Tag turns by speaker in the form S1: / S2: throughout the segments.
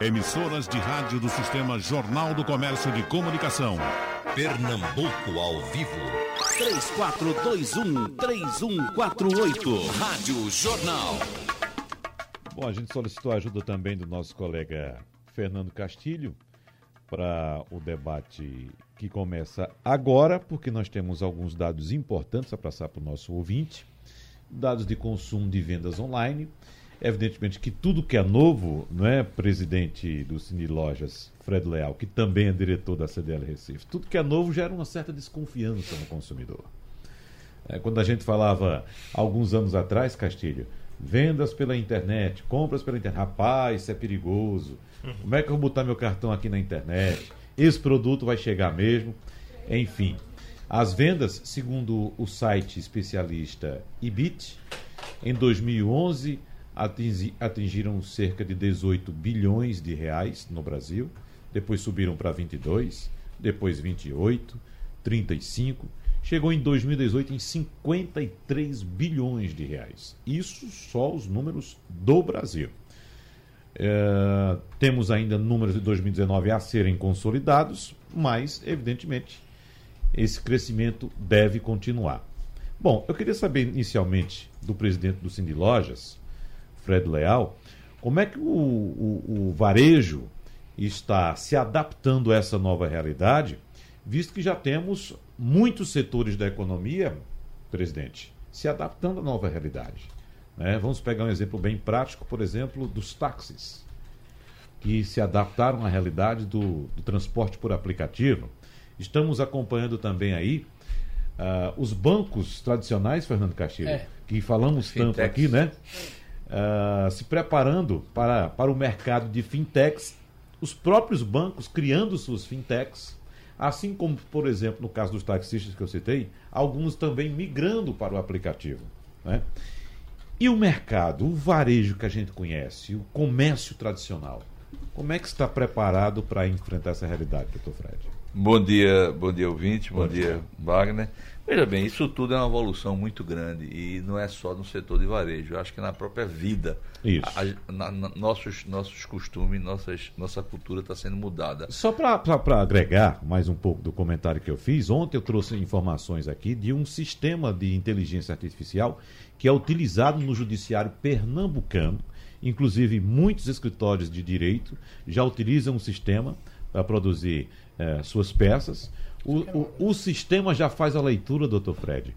S1: Emissoras de rádio do Sistema Jornal do Comércio de Comunicação.
S2: Pernambuco ao vivo.
S3: 3421-3148.
S2: Rádio Jornal.
S4: Bom, a gente solicitou a ajuda também do nosso colega Fernando Castilho para o debate que começa agora, porque nós temos alguns dados importantes a passar para o nosso ouvinte. Dados de consumo de vendas online Evidentemente que tudo que é novo, não é, presidente do Cine Lojas, Fred Leal, que também é diretor da CDL Recife, tudo que é novo gera uma certa desconfiança no consumidor. É, quando a gente falava, alguns anos atrás, Castilho, vendas pela internet, compras pela internet, rapaz, isso é perigoso. Como é que eu vou botar meu cartão aqui na internet? Esse produto vai chegar mesmo? Enfim, as vendas, segundo o site especialista Ibit, em 2011 atingi, atingiram cerca de 18 bilhões de reais no Brasil, depois subiram para 22, depois 28, 35, chegou em 2018 em 53 bilhões de reais. Isso só os números do Brasil. É, temos ainda números de 2019 a serem consolidados, mas, evidentemente, esse crescimento deve continuar. Bom, eu queria saber inicialmente do presidente do Cindy Lojas, Fred Leal, como é que o, o, o varejo está se adaptando a essa nova realidade, visto que já temos muitos setores da economia, presidente, se adaptando à nova realidade. Né? Vamos pegar um exemplo bem prático, por exemplo, dos táxis, que se adaptaram à realidade do, do transporte por aplicativo. Estamos acompanhando também aí uh, os bancos tradicionais, Fernando Castilho, é. que falamos Fintechs. tanto aqui, né? Uh, se preparando para, para o mercado de fintechs, os próprios bancos criando suas fintechs, assim como, por exemplo, no caso dos taxistas que eu citei, alguns também migrando para o aplicativo. Né? E o mercado, o varejo que a gente conhece, o comércio tradicional, como é que está preparado para enfrentar essa realidade, doutor Fred?
S5: Bom dia, bom dia ouvinte, bom, bom dia, dia Wagner. Veja bem, isso tudo é uma evolução muito grande e não é só no setor de varejo, eu acho que na própria vida.
S4: Isso.
S5: A, na, na, nossos, nossos costumes, nossas, nossa cultura está sendo mudada.
S4: Só para agregar mais um pouco do comentário que eu fiz, ontem eu trouxe informações aqui de um sistema de inteligência artificial que é utilizado no judiciário pernambucano. Inclusive, muitos escritórios de direito já utilizam o sistema para produzir eh, suas peças. O, o, o, sistema já faz a leitura, doutor Fred,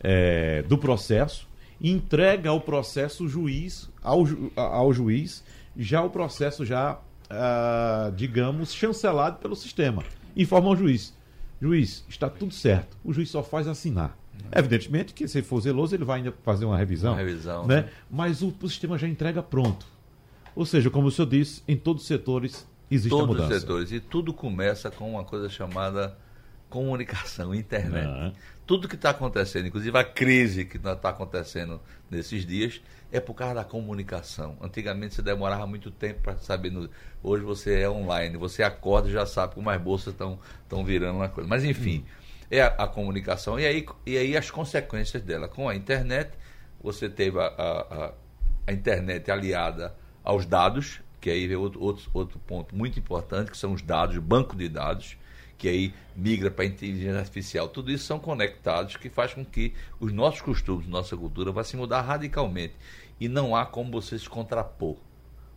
S4: é, do processo, entrega ao processo juiz, ao, ao juiz, já o processo já, ah, digamos, chancelado pelo sistema. Informa ao juiz. Juiz, está tudo certo. O juiz só faz assinar. Evidentemente que se for zeloso, ele vai ainda fazer uma revisão.
S5: Uma revisão.
S4: Né? Mas o, o sistema já entrega pronto. Ou seja, como o senhor disse, em todos os setores existe
S5: todos
S4: mudança.
S5: Todos os setores. E tudo começa com uma coisa chamada comunicação, internet. Uhum. Tudo que está acontecendo, inclusive a crise que está acontecendo nesses dias, é por causa da comunicação. Antigamente você demorava muito tempo para saber. No... Hoje você é online, você acorda e já sabe como as bolsas estão virando uma coisa. Mas enfim, uhum. é a, a, comunicação. E aí, e aí as consequências dela. Com a internet, você teve a, a, a internet aliada aos dados, que aí vem outro, outro, outro ponto muito importante, que são os dados, o banco de dados que aí migra para a inteligência artificial. Tudo isso são conectados que faz com que os nossos costumes, nossa cultura vai se mudar radicalmente. E não há como você se contrapor.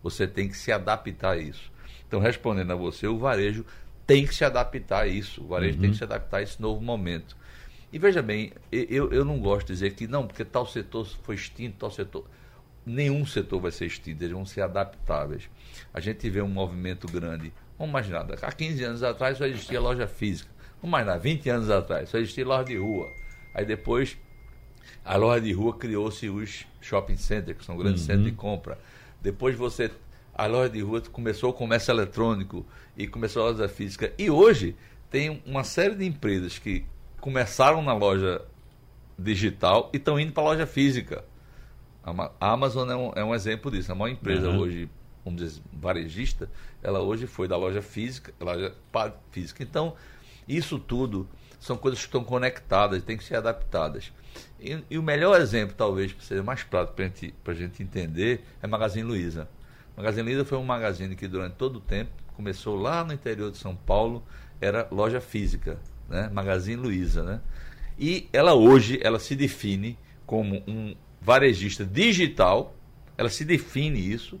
S5: Você tem que se adaptar a isso. Então, respondendo a você, o varejo tem que se adaptar a isso. O varejo uhum. tem que se adaptar a esse novo momento. E veja bem, eu, eu não gosto de dizer que não, porque tal setor foi extinto, tal setor. Nenhum setor vai ser extinto, eles vão ser adaptáveis. A gente vê um movimento grande Vamos imaginar, há 15 anos atrás só existia loja física. Vamos imaginar, 20 anos atrás só existia loja de rua. Aí depois a loja de rua criou-se os shopping centers, que são grandes uhum. centros de compra. Depois você a loja de rua começou o comércio eletrônico e começou a loja física. E hoje tem uma série de empresas que começaram na loja digital e estão indo para a loja física. A Amazon é um, é um exemplo disso. A maior empresa uhum. hoje vamos dizer, varejista, ela hoje foi da loja física, loja física. Então, isso tudo são coisas que estão conectadas, têm que ser adaptadas. E, e o melhor exemplo, talvez, para ser mais prático para a gente, gente entender, é Magazine Luiza. Magazine Luiza foi um magazine que durante todo o tempo começou lá no interior de São Paulo, era loja física, né? Magazine Luiza, né? E ela hoje ela se define como um varejista digital, ela se define isso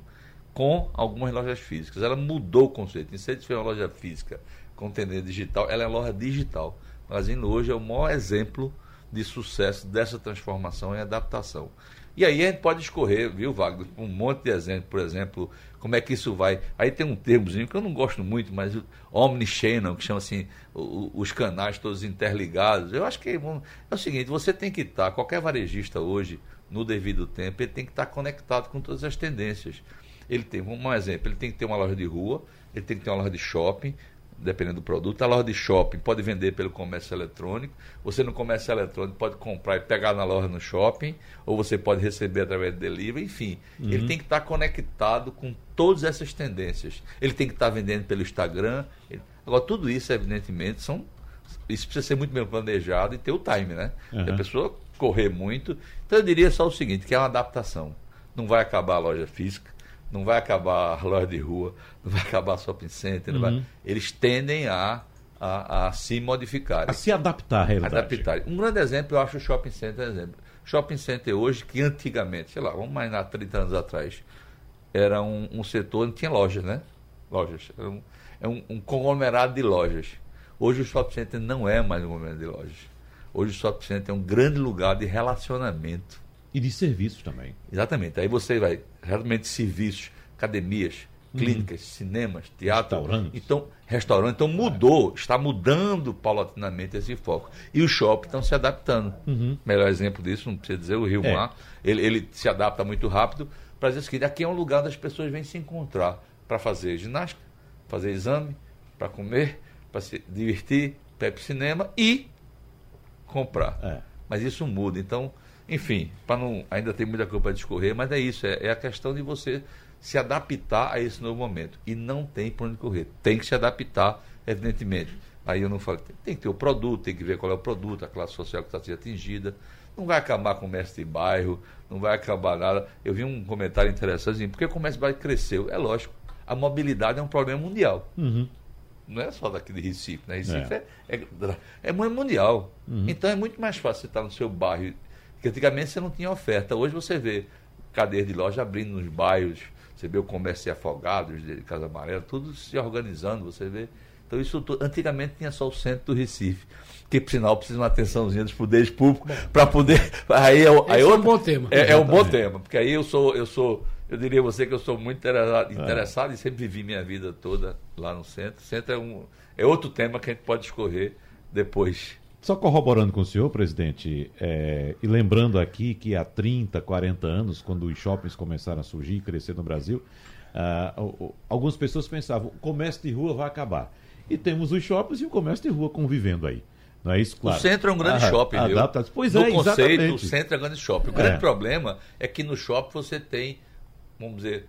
S5: com algumas lojas físicas. Ela mudou o conceito. Em vez ser uma loja física com tendência digital, ela é loja digital. Magazine hoje é o maior exemplo de sucesso dessa transformação e adaptação. E aí a gente pode escorrer, viu, Wagner, um monte de exemplos, por exemplo, como é que isso vai. Aí tem um termozinho que eu não gosto muito, mas omnichannel, que chama assim, os canais todos interligados. Eu acho que é, é o seguinte, você tem que estar, qualquer varejista hoje, no devido tempo, ele tem que estar conectado com todas as tendências. Ele tem, um exemplo, ele tem que ter uma loja de rua, ele tem que ter uma loja de shopping, dependendo do produto. A loja de shopping pode vender pelo comércio eletrônico. Você no comércio eletrônico pode comprar e pegar na loja no shopping, ou você pode receber através de delivery, enfim. Uhum. Ele tem que estar conectado com todas essas tendências. Ele tem que estar vendendo pelo Instagram. Agora, tudo isso, evidentemente, são. Isso precisa ser muito bem planejado e ter o time, né? Uhum. A pessoa correr muito. Então eu diria só o seguinte, que é uma adaptação. Não vai acabar a loja física, não vai acabar a loja de rua, não vai acabar shopping center. Uhum. Vai... Eles tendem a, a, a, se modificar.
S4: A se adaptar à realidade.
S5: Adaptar. Um grande exemplo, eu acho o shopping center exemplo. Shopping center hoje, que antigamente, sei lá, vamos mais há 30 anos atrás, era um, um setor, não tinha lojas, né? Lojas. Era um, é um, um conglomerado de lojas. Hoje o shopping center não é mais um conglomerado de lojas. Hoje o shopping center é um grande lugar de relacionamento.
S4: E de serviços também.
S5: Exatamente. Aí você vai, realmente, serviços, academias, uhum. clínicas, uhum. cinemas, teatro.
S4: Restaurantes.
S5: Então, restaurante. Então mudou, é. está mudando paulatinamente esse foco. E os shoppings estão se adaptando. Uhum. Melhor exemplo disso, não precisa dizer, o Rio é. Mar, ele, ele se adapta muito rápido para dizer o seguinte, aqui é um lugar onde as pessoas vêm se encontrar para fazer ginástica, fazer exame, para comer, para se divertir, para ir para o cinema e comprar. É. Mas isso muda. Então, enfim, para não ainda tem muita coisa para discorrer, mas é isso, é, é, a questão de você se adaptar a esse novo momento. E não tem para onde correr. Tem que se adaptar, evidentemente. Aí eu não falo, tem, tem que ter o produto, tem que ver qual é o produto, a classe social que está sendo atingida. Não vai acabar com o comércio de bairro, não vai acabar nada. Eu vi um comentário interessante, assim, porque o comércio de bairro cresceu. É lógico, a mobilidade é um problema mundial. Uhum não é só daqui de Recife, né? Recife é, é, é, é mundial. Uhum. Então é muito mais fácil você estar no seu bairro. Porque antigamente você não tinha oferta. Hoje você vê cadeias de loja abrindo nos bairros, você vê o comércio de afogados, de Casa Amarela, tudo se organizando, você vê. Então isso tudo, antigamente tinha só o centro do Recife, que por sinal precisa de uma atençãozinha dos poderes públicos para poder. Aí é, aí
S6: é um bom tema.
S5: É, é um bom tema, porque aí eu sou, eu sou eu diria a você que eu sou muito interessado, interessado é. e sempre vivi minha vida toda lá no centro. O centro é, um, é outro tema que a gente pode escorrer depois.
S4: Só corroborando com o senhor, presidente, é, e lembrando aqui que há 30, 40 anos, quando os shoppings começaram a surgir e crescer no Brasil, uh, algumas pessoas pensavam o comércio de rua vai acabar. E temos os shoppings e o comércio de rua convivendo aí. Não é isso, claro.
S5: O centro é um grande ah, shopping, viu?
S4: Pois
S5: no
S4: é,
S5: conceito,
S4: exatamente.
S5: o centro é um grande shopping. O grande é. problema é que no shopping você tem vamos dizer,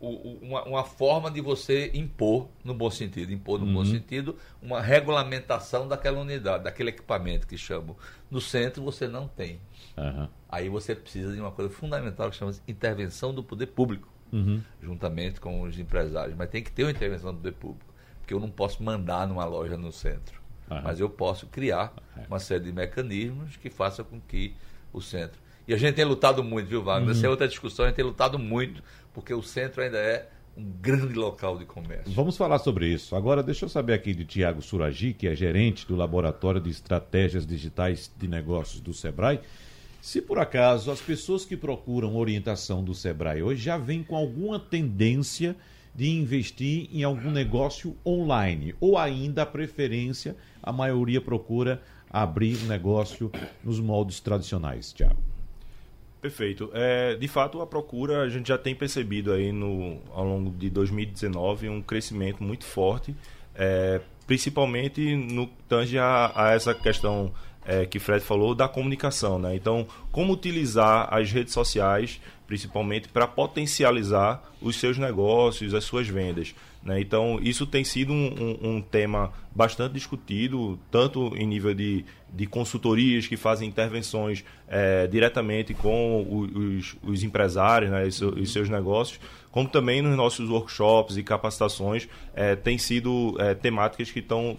S5: uma, uma, forma de você impor, no bom sentido, impor no uhum. bom sentido, uma regulamentação daquela unidade, daquele equipamento que chamam. No centro você não tem. Uhum. Aí você precisa de uma coisa fundamental que chama intervenção do poder público, uhum. juntamente com os empresários. Mas tem que ter uma intervenção do poder público, porque eu não posso mandar numa loja no centro. Mas eu posso criar uma série de mecanismos que façam com que o centro e a gente tem lutado muito, viu, Wagner? Uhum. Essa é outra discussão, a gente tem lutado muito, porque o centro ainda é um grande local de comércio.
S4: Vamos falar sobre isso. Agora, deixa eu saber aqui de Tiago Suragi, que é gerente do Laboratório de Estratégias Digitais de Negócios do SEBRAE. Se por acaso as pessoas que procuram orientação do SEBRAE hoje já vêm com alguma tendência de investir em algum negócio online, ou ainda a preferência, a maioria procura abrir negócio nos moldes tradicionais, Tiago.
S7: Perfeito. É, de fato, a procura, a gente já tem percebido aí no, ao longo de 2019 um crescimento muito forte, é, principalmente no tange a, a essa questão é, que Fred falou da comunicação. Né? Então, como utilizar as redes sociais principalmente para potencializar os seus negócios, as suas vendas. Né? Então, isso tem sido um, um, um, tema bastante discutido, tanto em nível de, de consultorias que fazem intervenções é, diretamente com os, os empresários né, e, e seus negócios, como também nos nossos workshops e capacitações, é, tem sido é, temáticas que estão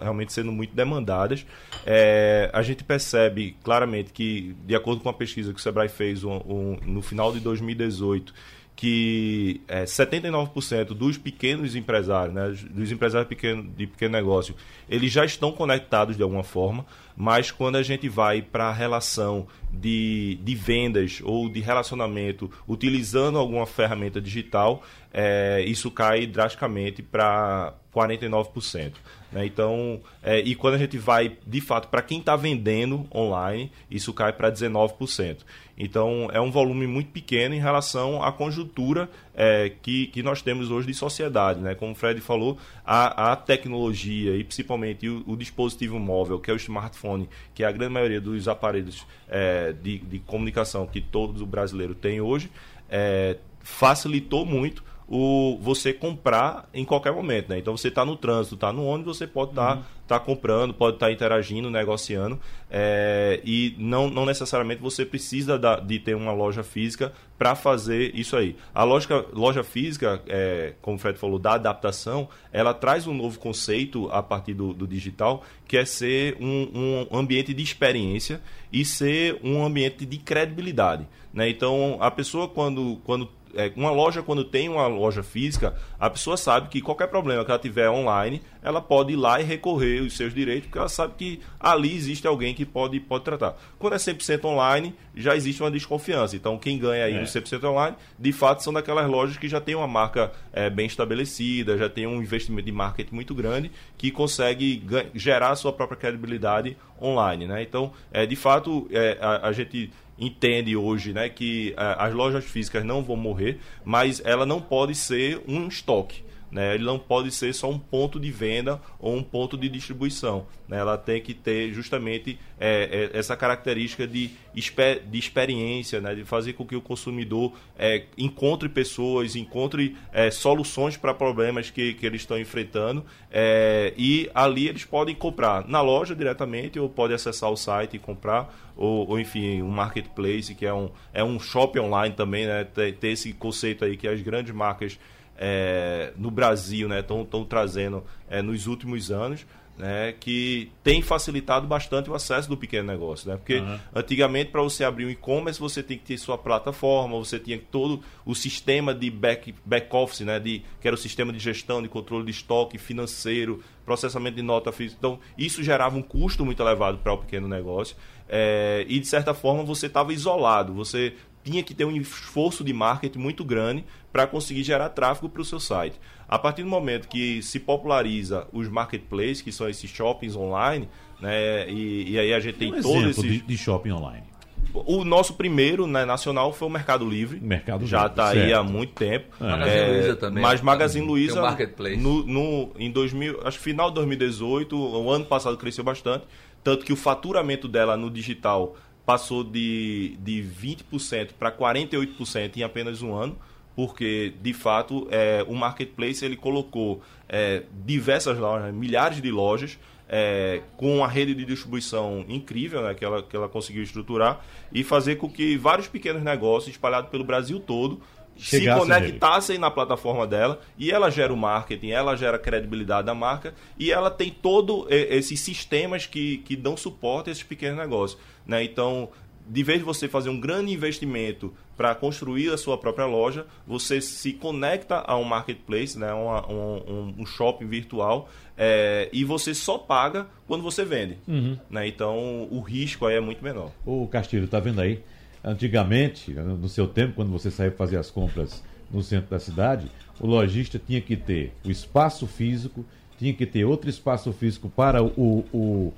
S7: realmente sendo muito demandadas. É, a gente percebe claramente que, de acordo com a pesquisa que o Sebrae fez um, no final de 2018, que é, 79% dos pequenos empresários, né, dos empresários pequeno, de pequeno negócio, eles já estão conectados de alguma forma, mas quando a gente vai para a relação de, de vendas ou de relacionamento utilizando alguma ferramenta digital, é, isso cai drasticamente para 49%. Né? Então, é, e quando a gente vai, de fato, para quem está vendendo online, isso cai para 19%. Então, é um volume muito pequeno em relação à conjuntura é, que, que nós temos hoje de sociedade. Né? Como o Fred falou, a, a tecnologia e principalmente o, o, dispositivo móvel, que é o smartphone, que é a grande maioria dos aparelhos é, de, de comunicação que todo brasileiro tem hoje, é, facilitou muito o você comprar em qualquer momento, né? Então você está no trânsito, está no ônibus, você pode estar tá, uhum. tá comprando, pode estar tá interagindo, negociando, é, e não, não necessariamente você precisa da, de ter uma loja física para fazer isso aí. A lógica, loja física, é, como o Fred falou, da adaptação, ela traz um novo conceito a partir do, do digital, que é ser um, um ambiente de experiência e ser um ambiente de credibilidade. Né? Então a pessoa quando, quando é, uma loja, quando tem uma loja física, a pessoa sabe que qualquer problema que ela tiver online, ela pode ir lá e recorrer os seus direitos, porque ela sabe que ali existe alguém que pode, pode tratar. Quando é 100% online, já existe uma desconfiança. Então, quem ganha aí é. no 100% online, de fato, são daquelas lojas que já tem uma marca é, bem estabelecida, já tem um investimento de marketing muito grande, que consegue gerar a sua própria credibilidade online. Né? Então, é, de fato, é, a, a gente entende hoje né, que uh, as lojas físicas não vão morrer, mas ela não pode ser um estoque. Né? Ele não pode ser só um ponto de venda ou um ponto de distribuição. Né? Ela tem que ter justamente é, é, essa característica de, de experiência, né? de fazer com que o consumidor é, encontre pessoas, encontre é, soluções para problemas que, que eles estão enfrentando é, e ali eles podem comprar na loja diretamente ou pode acessar o site e comprar ou, ou, enfim, um marketplace que é um, é um shopping online também, né? ter, ter esse conceito aí que as grandes marcas é, no Brasil estão né, trazendo é, nos últimos anos. Né, que tem facilitado bastante o acesso do pequeno negócio. Né? Porque uhum. antigamente, para você abrir um e-commerce, você tem que ter sua plataforma, você tinha todo o sistema de back, back office, né, de, que era o sistema de gestão, de controle de estoque financeiro, processamento de nota física. Então, isso gerava um custo muito elevado para o pequeno negócio. É, e, de certa forma, você estava isolado. Você tinha que ter um esforço de marketing muito grande para conseguir gerar tráfego para o seu site. A partir do momento que se populariza os marketplaces, que são esses shoppings online, né, e, e aí a gente tem um todo esse
S4: de, de shopping online.
S7: O nosso primeiro né, nacional foi o Mercado Livre.
S4: Mercado
S7: Já está aí há muito tempo.
S5: É. Magazine é, Luiza também.
S7: Mas Magazine Luiza,
S5: marketplace.
S7: No, no, em 2000, acho que final de 2018, o ano passado cresceu bastante. Tanto que o faturamento dela no digital passou de, de 20% para 48% em apenas um ano, porque de fato é, o marketplace ele colocou é, diversas lojas, milhares de lojas, é, com uma rede de distribuição incrível né, que, ela, que ela conseguiu estruturar e fazer com que vários pequenos negócios espalhados pelo Brasil todo se conectassem na plataforma dela e ela gera o marketing, ela gera a credibilidade da marca e ela tem todos esses sistemas que, que dão suporte a esses pequenos negócios. Né? Então, de vez de você fazer um grande investimento para construir a sua própria loja, você se conecta a um marketplace, né? Uma, um, um, shopping virtual, é, e você só paga quando você vende. Uhum. Né? Então, o risco aí é muito menor.
S4: O Castilho, tá vendo aí? Antigamente, no seu tempo, quando você saía fazer as compras no centro da cidade, o lojista tinha que ter o espaço físico, tinha que ter outro espaço físico para o, o,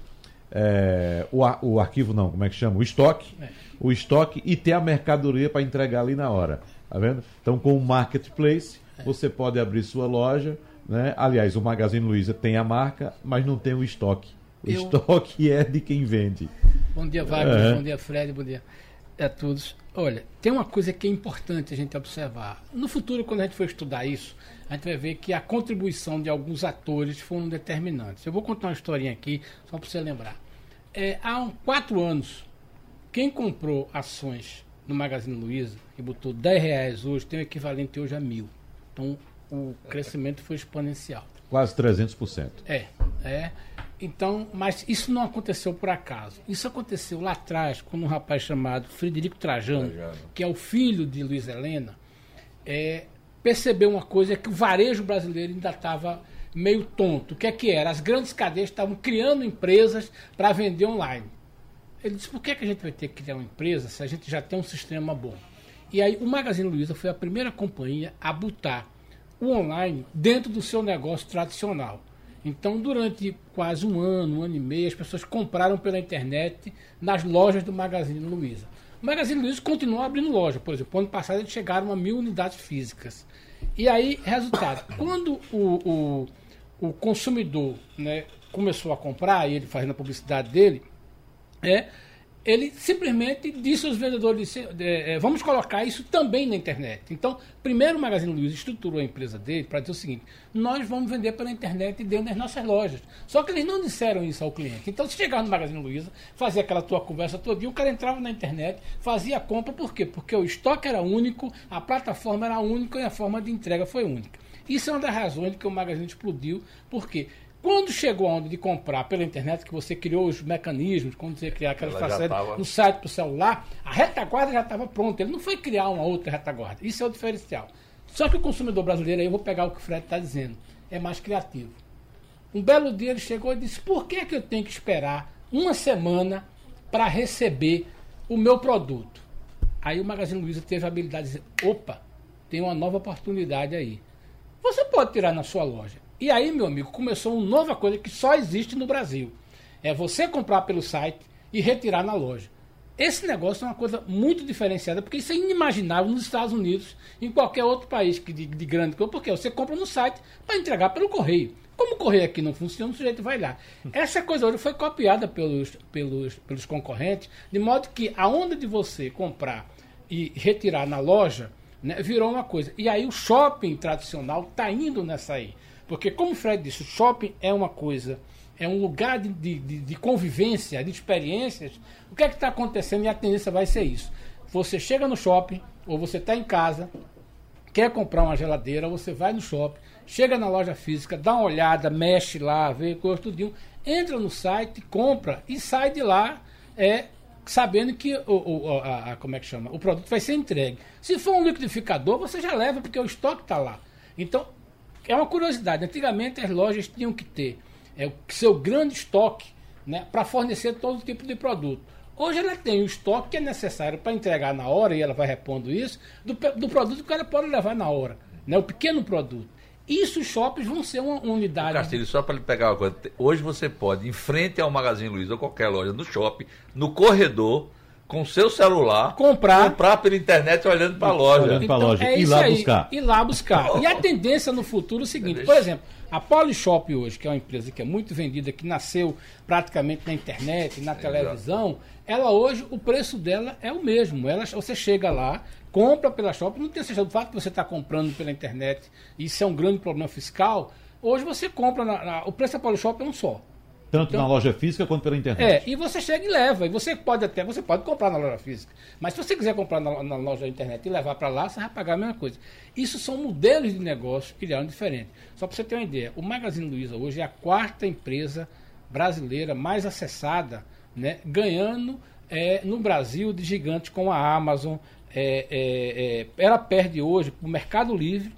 S4: é, o, o, arquivo, não, como é que chama? O estoque. É. O estoque e ter a mercadoria para entregar ali na hora. Tá vendo? Então, com o Marketplace, é. você pode abrir sua loja. Né? Aliás, o Magazine Luiza tem a marca, mas não tem o estoque. O Eu... estoque é de quem vende.
S6: Bom dia, Wagner. Bom dia, Fred. Bom dia a todos. Olha, tem uma coisa que é importante a gente observar. No futuro, quando a gente for estudar isso, a gente vai ver que a contribuição de alguns atores foram determinantes. Eu vou contar uma historinha aqui, só para você lembrar. É, há quatro anos, quem comprou ações no Magazine Luiza e botou 10 reais hoje, tem o equivalente hoje a mil. Então, o crescimento foi exponencial.
S4: Quase 300%.
S6: É, é. Então, mas isso não aconteceu por acaso. Isso aconteceu lá atrás, quando um rapaz chamado Frederico Trajano, Trajano. que é o filho de Luiz Helena, é, percebeu uma coisa que o varejo brasileiro ainda estava meio tonto. O que é que era? As grandes cadeias estavam criando empresas para vender online. Ele disse, por que, que a gente vai ter que criar uma empresa se a gente já tem um sistema bom? E aí o Magazine Luiza foi a primeira companhia a botar o online dentro do seu negócio tradicional. Então, durante quase um ano, um ano e meio, as pessoas compraram pela internet nas lojas do Magazine Luiza. O Magazine Luiza continuou abrindo loja. Por exemplo, ano passado eles chegaram a mil unidades físicas. E aí, resultado, quando o, o, o consumidor né, começou a comprar, e ele fazendo a publicidade dele, é, ele simplesmente disse aos vendedores: é, é, vamos colocar isso também na internet. Então, primeiro o Magazine Luiza estruturou a empresa dele para dizer o seguinte: nós vamos vender pela internet dentro das nossas lojas. Só que eles não disseram isso ao cliente. Então, se chegar no Magazine Luiza, fazia aquela tua conversa todo o cara entrava na internet, fazia a compra, por quê? Porque o estoque era único, a plataforma era única e a forma de entrega foi única. Isso é uma das razões que o Magazine explodiu, porque quando chegou a onda de comprar pela internet, que você criou os mecanismos, quando você criar aquela facilidades no site para o celular, a retaguarda já estava pronta. Ele não foi criar uma outra retaguarda. Isso é o diferencial. Só que o consumidor brasileiro, aí eu vou pegar o que o Fred está dizendo, é mais criativo. Um belo dia ele chegou e disse: por que, que eu tenho que esperar uma semana para receber o meu produto? Aí o Magazine Luiza teve a habilidade de dizer: opa, tem uma nova oportunidade aí. Você pode tirar na sua loja. E aí, meu amigo, começou uma nova coisa que só existe no Brasil. É você comprar pelo site e retirar na loja. Esse negócio é uma coisa muito diferenciada, porque isso é inimaginável nos Estados Unidos, em qualquer outro país que de, de grande coisa, porque você compra no site para entregar pelo correio. Como o correio aqui não funciona, o sujeito vai lá. Essa coisa hoje foi copiada pelos, pelos, pelos concorrentes, de modo que a onda de você comprar e retirar na loja né, virou uma coisa. E aí o shopping tradicional está indo nessa aí. Porque, como o Fred disse, o shopping é uma coisa, é um lugar de, de, de convivência, de experiências. O que é que está acontecendo e a tendência vai ser isso. Você chega no shopping, ou você está em casa, quer comprar uma geladeira, você vai no shopping, chega na loja física, dá uma olhada, mexe lá, vê coisa, tudinho, entra no site, compra e sai de lá é, sabendo que o, o a, a, como é que chama? o produto vai ser entregue. Se for um liquidificador, você já leva, porque o estoque está lá. Então, é uma curiosidade. Antigamente as lojas tinham que ter é, o seu grande estoque né, para fornecer todo tipo de produto. Hoje ela tem o estoque que é necessário para entregar na hora, e ela vai repondo isso, do, do produto que ela pode levar na hora. Né, o pequeno produto. Isso os shoppings vão ser uma, uma unidade.
S5: Castilho, só para lhe pegar uma coisa. Hoje você pode, em frente ao Magazine Luiza ou qualquer loja, no shopping, no corredor, com seu celular,
S6: comprar,
S5: comprar pela internet olhando para a loja.
S4: Olhando então, loja é e lá aí, buscar.
S6: E lá buscar. E a tendência no futuro é o seguinte, por exemplo, a Polishop hoje, que é uma empresa que é muito vendida, que nasceu praticamente na internet, na televisão, ela hoje, o preço dela é o mesmo. Ela, você chega lá, compra pela Shop, não tem certeza do fato que você está comprando pela internet, isso é um grande problema fiscal. Hoje você compra, na, na, o preço da Polishop é um só.
S4: Tanto então, na loja física quanto pela internet.
S6: É, e você chega e leva. E você pode até, você pode comprar na loja física. Mas se você quiser comprar na, na loja da internet e levar para lá, você vai pagar a mesma coisa. Isso são modelos de negócio que criaram diferente. Só para você ter uma ideia, o Magazine Luiza hoje é a quarta empresa brasileira mais acessada, né, ganhando é, no Brasil de gigantes como a Amazon. É, é, é ela perde hoje para o Mercado Livre,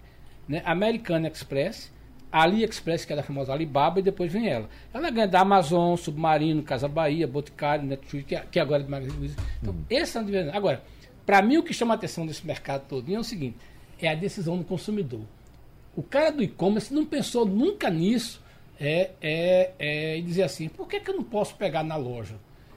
S6: né, American Express a AliExpress, que é da famosa Alibaba, e depois vem ela. Ela ganha da Amazon, Submarino, Casa Bahia, Boticário, Netflix, que, é, que agora é do Magazine Luiza. Então, uhum. esse é o diferença. Agora, para mim, o que chama a atenção desse mercado todo é o seguinte: é a decisão do consumidor. O cara do e-commerce não pensou nunca nisso é, é, é, e dizer assim: por que, que eu não posso pegar na loja?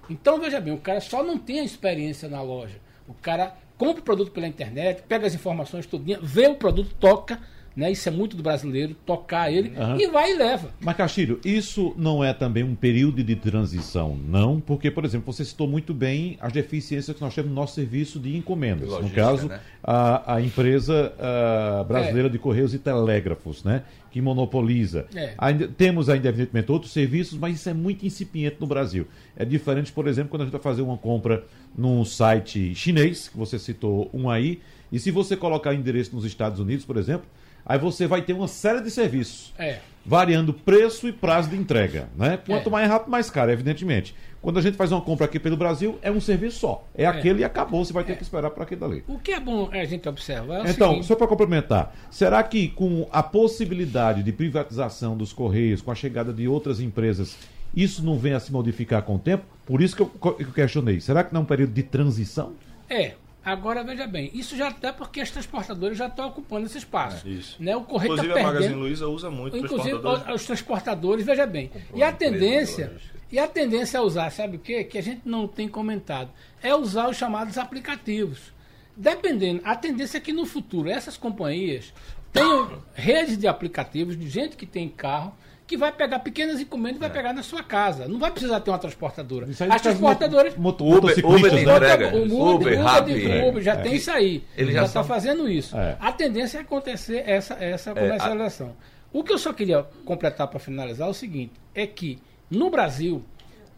S6: Então, veja bem, o cara só não tem a experiência na loja. O cara compra o produto pela internet, pega as informações tudinho, vê o produto, toca né? Isso é muito do brasileiro, tocar ele uhum. e vai e leva.
S4: Mas, Castilho, isso não é também um período de transição, não? Porque, por exemplo, você citou muito bem as deficiências que nós temos no nosso serviço de encomendas. Logística, no caso, né? a, a empresa a brasileira é. de Correios e Telégrafos, né? Que monopoliza. É. Ainda, temos ainda, evidentemente, outros serviços, mas isso é muito incipiente no Brasil. É diferente, por exemplo, quando a gente vai fazer uma compra num site chinês, que você citou um aí, e se você colocar o endereço nos Estados Unidos, por exemplo, Aí você vai ter uma série de serviços. É. Variando preço e prazo de entrega. Né? Quanto é. mais rápido, mais caro, evidentemente. Quando a gente faz uma compra aqui pelo Brasil, é um serviço só. É, é. aquele e acabou, você vai ter é. que esperar para aquele dali.
S6: O que é bom a gente observar
S4: é Então, seguinte... só para complementar, será que com a possibilidade de privatização dos Correios, com a chegada de outras empresas, isso não vem a se modificar com o tempo? Por isso que eu, que eu questionei. Será que não é um período de transição?
S6: É, Agora, veja bem, isso já até porque as transportadoras já estão ocupando esse espaço. É, isso. Né? O correio
S7: tá inclusive, tá perdendo, a Magazine Luiza usa muito
S6: Inclusive, transportadores. os transportadores, veja bem. E a tendência... E a tendência é usar, sabe o quê? Que a gente não tem comentado. É usar os chamados aplicativos. Dependendo, a tendência é que no futuro essas companhias tenham redes de aplicativos de gente que tem carro que vai pegar pequenas encomendas e vai é. pegar na sua casa. Não vai precisar ter uma transportadora. As transportadoras.
S5: Moto, Uber, Uber de entrega.
S6: O Uber, Uber, Uber, Uber já é. tem isso aí. Ele já está fazendo isso. É. A tendência é acontecer essa, essa comercialização. É, a... O que eu só queria completar para finalizar é o seguinte: é que no Brasil,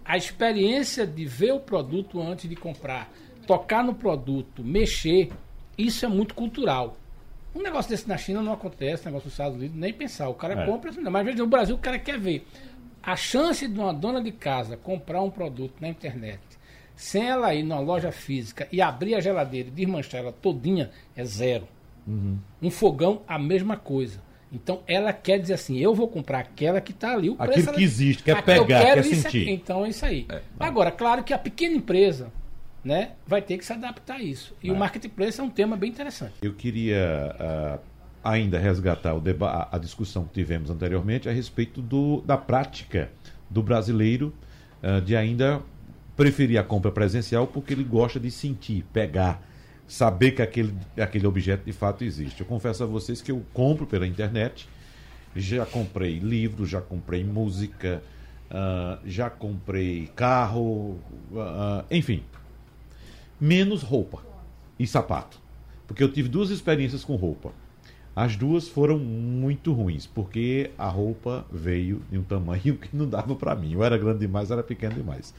S6: a experiência de ver o produto antes de comprar, tocar no produto, mexer, isso é muito cultural. Um negócio desse na China não acontece, negócio dos Estados Unidos, nem pensar. O cara é. compra, mas no Brasil o cara quer ver. A chance de uma dona de casa comprar um produto na internet, sem ela ir numa loja física e abrir a geladeira e desmanchar ela todinha, é zero. Uhum. Um fogão, a mesma coisa. Então ela quer dizer assim, eu vou comprar aquela que está ali. O
S4: Aquilo que existe, quer pegar, quer sentir.
S6: Então é isso aí. É. Agora, claro que a pequena empresa, né, vai ter que se adaptar a isso. E o marketplace é um tema bem interessante.
S4: Eu queria uh, ainda resgatar a discussão que tivemos anteriormente a respeito do, da prática do brasileiro uh, de ainda preferir a compra presencial porque ele gosta de sentir, pegar, saber que aquele, aquele objeto de fato existe. Eu confesso a vocês que eu compro pela internet, já comprei livros, já comprei música, uh, já comprei carro, enfim, menos roupa e sapato. Porque eu tive duas experiências com roupa. As duas foram muito ruins, porque a roupa veio de um tamanho que não dava para mim. Eu era grande demais, era pequeno demais.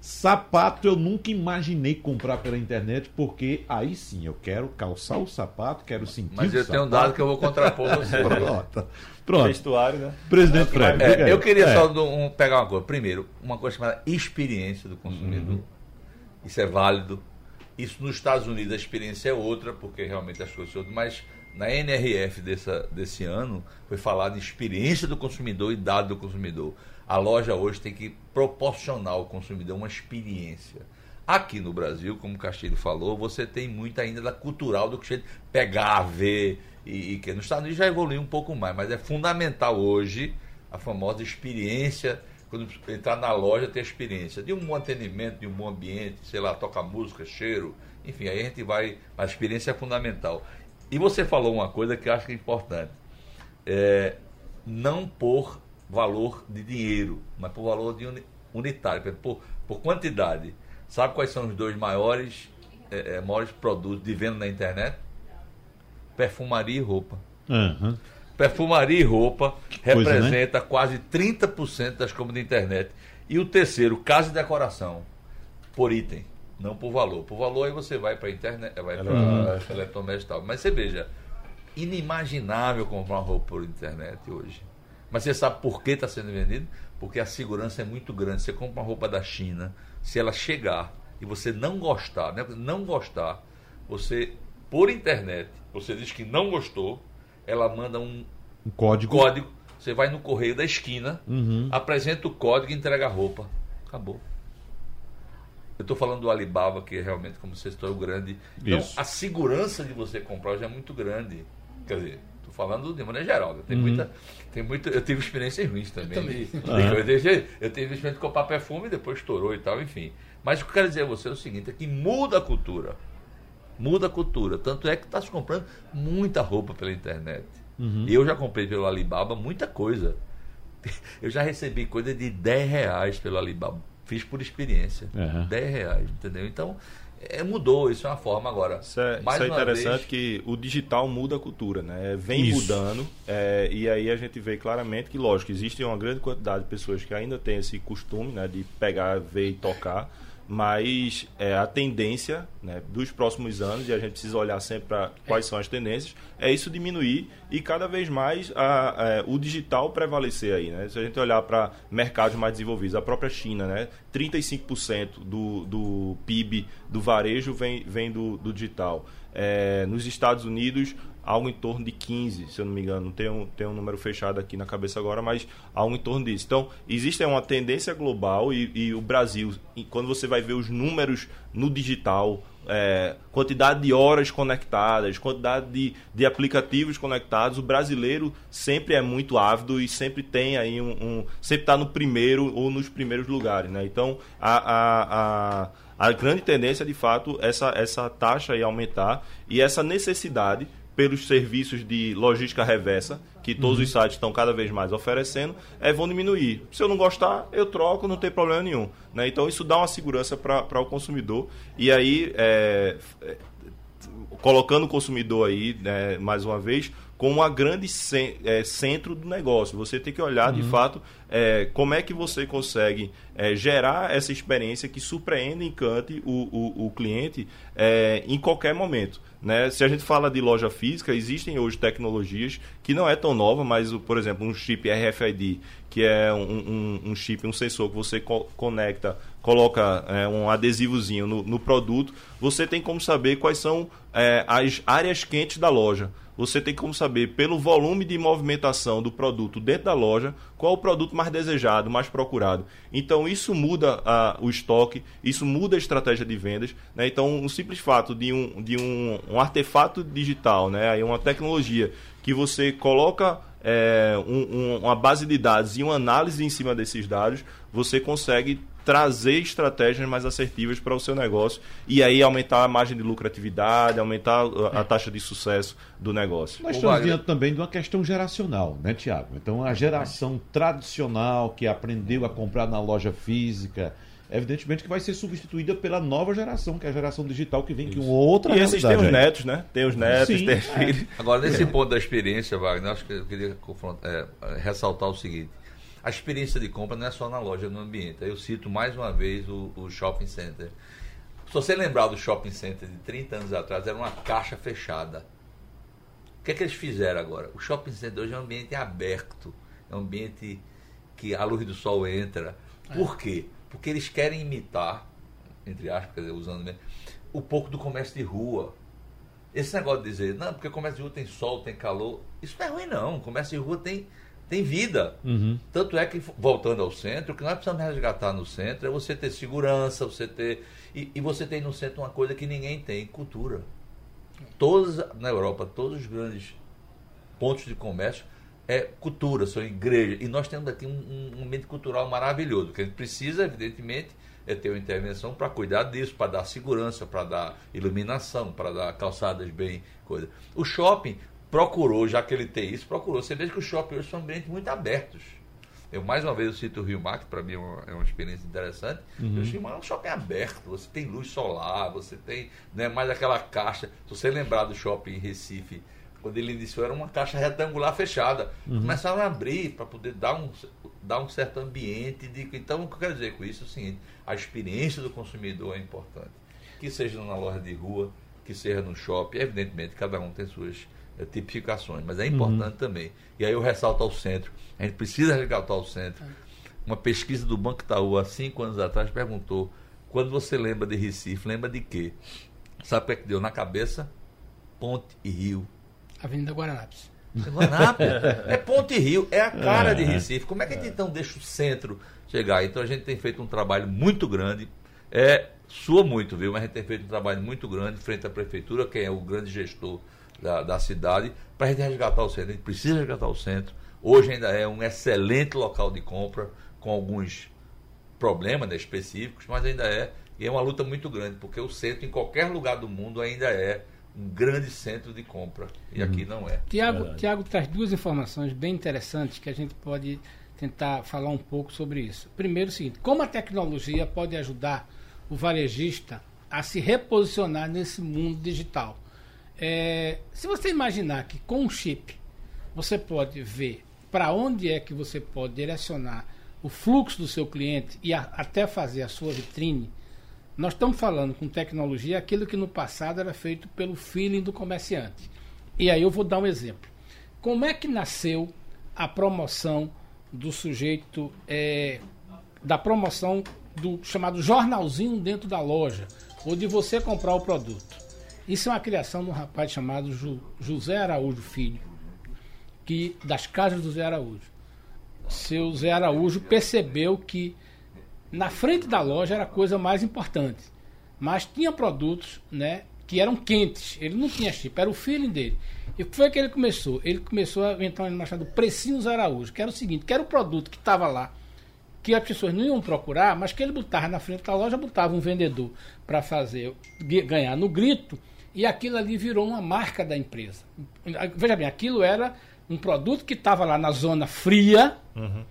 S4: Sapato eu nunca imaginei comprar pela internet, porque aí sim eu quero calçar o sapato, quero sentir
S5: Mas eu tenho um dado que eu vou contrapor você.
S4: Pronto. Pronto.
S7: Vestuário, né?
S4: Presidente Fred.
S5: É, eu queria é. só um, pegar uma coisa. Primeiro, uma coisa chamada experiência do consumidor. Uhum. Isso é válido isso nos Estados Unidos a experiência é outra, porque realmente as coisas são outras, mas na NRF dessa, desse ano foi falado em experiência do consumidor e dado do consumidor. A loja hoje tem que proporcionar ao consumidor uma experiência. Aqui no Brasil, como o Castilho falou, você tem muito ainda da cultural do que pegar, ver, e, e que nos Estados Unidos já evoluiu um pouco mais, mas é fundamental hoje a famosa experiência quando entrar na loja, ter experiência de um bom atendimento, de um bom ambiente, sei lá, toca música, cheiro, enfim, aí a gente vai. A experiência é fundamental. E você falou uma coisa que eu acho que é importante: é, não por valor de dinheiro, mas por valor de unitário, por, por quantidade. Sabe quais são os dois maiores, é, é, maiores produtos de venda na internet? Perfumaria e roupa. Uhum. Perfumaria e roupa Coisa, né? representa né? quase 30% das compras da internet. E o terceiro, casa e decoração, por item, não por valor. Por valor aí você vai para a internet, vai para uhum. eletrodoméstico e tal. Mas você veja, inimaginável comprar uma roupa por internet hoje. Mas você sabe por que está sendo vendido? Porque a segurança é muito grande. Você compra uma roupa da China, se ela chegar e você não gostar, né? não gostar, você, por internet, você diz que não gostou, ela manda um,
S4: um código.
S5: código. Você vai no correio da esquina, uhum. apresenta o código e entrega a roupa. Acabou. Eu estou falando do Alibaba, que é realmente, como você citou, é o grande. Então, Isso. a segurança de você comprar já é muito grande. Quer dizer, estou falando de maneira geral. Né? Tem uhum. muita, tem muita, eu tive experiências ruins também. Eu, também. Uhum. eu, deixei, eu tive experiência de comprar perfume e depois estourou e tal, enfim. Mas o que eu quero dizer a você é o seguinte: é que muda a cultura. Muda a cultura. Tanto é que está se comprando muita roupa pela internet. Uhum. Eu já comprei pelo Alibaba muita coisa. Eu já recebi coisa de 10 reais pelo Alibaba. Fiz por experiência. Uhum. 10 reais, entendeu? Então, é, mudou, isso é uma forma agora.
S7: Isso é, isso é interessante vez... que o digital muda a cultura, né? Vem isso. mudando, é, e aí a gente vê claramente que, lógico, existe uma grande quantidade de pessoas que ainda têm esse costume né, de pegar, ver e tocar mas é, a tendência né, dos próximos anos, e a gente precisa olhar sempre para quais são as tendências, é isso diminuir e cada vez mais a, a, é, o digital prevalecer aí. Né? Se a gente olhar para mercados mais desenvolvidos, a própria China, né, 35% do, do PIB do varejo vem, vem do, do digital. É, nos Estados Unidos, algo em torno de 15, se eu não me engano. Não tenho, tenho um número fechado aqui na cabeça agora, mas algo em torno disso. Então, existe uma tendência global e, e o Brasil, quando você vai ver os números no digital, é, quantidade de horas conectadas, quantidade de, de aplicativos conectados, o brasileiro sempre é muito ávido e sempre tem aí um. um sempre está no primeiro ou nos primeiros lugares. Né? Então, a, a, a, a grande tendência, de fato, essa, essa taxa aí aumentar e essa necessidade pelos serviços de logística reversa, que todos uhum. os sites estão cada vez mais oferecendo, é, vão diminuir. Se eu não gostar, eu troco, não tem problema nenhum. Né? Então isso dá uma segurança para o consumidor. E aí, é, é, colocando o consumidor aí, né, mais uma vez, como uma grande é, centro do negócio. Você tem que olhar, uhum. de fato, é, como é que você consegue é, gerar essa experiência que surpreenda e encante o, o, o cliente é, em qualquer momento. Né? Se a gente fala de loja física, existem hoje tecnologias que não é tão nova, mas, por exemplo, um chip RFID, que é um, um, um chip, um sensor que você co conecta, coloca é, um adesivozinho no, no, produto, você tem como saber quais são é, as áreas quentes da loja você tem como saber, pelo volume de movimentação do produto dentro da loja, qual o produto mais desejado, mais procurado. Então, isso muda a, o estoque, isso muda a estratégia de vendas. Né? Então, um simples fato de um, de um, um artefato digital, né? Aí uma tecnologia que você coloca é, um, um, uma base de dados e uma análise em cima desses dados, você consegue trazer estratégias mais assertivas para o seu negócio e aí aumentar a margem de lucratividade, aumentar a, a taxa de sucesso do negócio.
S4: Nós estamos diante também de uma questão geracional, né, Tiago? Então, a geração tradicional que aprendeu a comprar na loja física, evidentemente que vai ser substituída pela nova geração, que é a geração digital que vem com outra
S7: E esses têm os netos, né? Tem os netos, Sim, tem filhos.
S5: Agora, nesse é. ponto da experiência, Wagner, acho que eu queria é, ressaltar o seguinte a experiência de compra não é só na loja, no ambiente. Eu cito mais uma vez o, o shopping center. Se você lembrar do shopping center de 30 anos atrás, era uma caixa fechada. O que é que eles fizeram agora? O shopping center hoje é um ambiente aberto, é um ambiente que a luz do sol entra. É. Por quê? Porque eles querem imitar, entre aspas, dizer, usando mesmo, o pouco do comércio de rua. Esse negócio de dizer, não, porque o comércio de rua tem sol, tem calor, isso não é ruim não. O comércio de rua tem tem vida. Uhum. Tanto é que, voltando ao centro, o que nós precisamos resgatar no centro é você ter segurança, você ter. E, e você tem no centro uma coisa que ninguém tem, cultura. Todos, na Europa, todos os grandes pontos de comércio é cultura, são igrejas. E nós temos aqui um, um ambiente cultural maravilhoso. Que a gente precisa, evidentemente, é ter uma intervenção para cuidar disso, para dar segurança, para dar iluminação, para dar calçadas bem. coisa. O shopping, procurou, já que ele tem isso, procurou. Você veja que os shoppings hoje são ambientes muito abertos. Eu, mais uma vez, eu cito o Rio Mar, que para mim é uma, é uma, experiência interessante. Uhum. O Rio Mar é um shopping aberto, você tem luz solar, você tem não é mais aquela caixa. Se você lembrar do shopping em Recife, quando ele iniciou, era uma caixa retangular fechada. Uhum. Começaram a abrir para poder dar um, dar um certo ambiente. De, então, o que eu quero dizer com isso é o seguinte: a experiência do consumidor é importante. Que seja na loja de rua, que seja no shopping, evidentemente, cada um tem suas tipificações, mas é importante uhum. também. E aí eu ressalto ao centro. A gente precisa resgatar o centro. Uma pesquisa do Banco Itaú há cinco anos atrás perguntou: quando você lembra de Recife, lembra de quê? Sabe o que, é que deu na cabeça? Ponte e Rio.
S6: Avenida Guararapes.
S5: Guararapes é Ponte e Rio, é a cara de Recife. Como é que a gente então deixa o centro chegar? Então a gente tem feito um trabalho muito grande. É, sua muito, viu? Mas a gente tem feito um trabalho muito grande frente à prefeitura, quem é o grande gestor da, da cidade para a gente resgatar o centro. A gente precisa resgatar o centro. Hoje ainda é um excelente local de compra, com alguns problemas né, específicos, mas ainda é. E é uma luta muito grande, porque o centro, em qualquer lugar do mundo, ainda é um grande centro de compra. E aqui não é.
S6: Tiago, Tiago traz duas informações bem interessantes que a gente pode tentar falar um pouco sobre isso. Primeiro, o seguinte: como a tecnologia pode ajudar o varejista a se reposicionar nesse mundo digital? É, se você imaginar que com um chip você pode ver para onde é que você pode direcionar o fluxo do seu cliente e a, até fazer a sua vitrine, nós estamos falando com tecnologia aquilo que no passado era feito pelo feeling do comerciante. E aí eu vou dar um exemplo. Como é que nasceu a promoção do sujeito, é, da promoção do chamado jornalzinho dentro da loja, ou de você comprar o produto? Isso é uma criação de um rapaz chamado Ju, José Araújo Filho, que das casas do Zé Araújo. Seu Zé Araújo percebeu que na frente da loja era a coisa mais importante. Mas tinha produtos né, que eram quentes. Ele não tinha chip, era o feeling dele. E foi que ele começou? Ele começou a inventar um chamado Precinhos Araújo, que era o seguinte, que era o produto que estava lá, que as pessoas não iam procurar, mas que ele botava na frente da loja, botava um vendedor para fazer ganhar no grito, e aquilo ali virou uma marca da empresa. Veja bem, aquilo era um produto que estava lá na zona fria, uhum.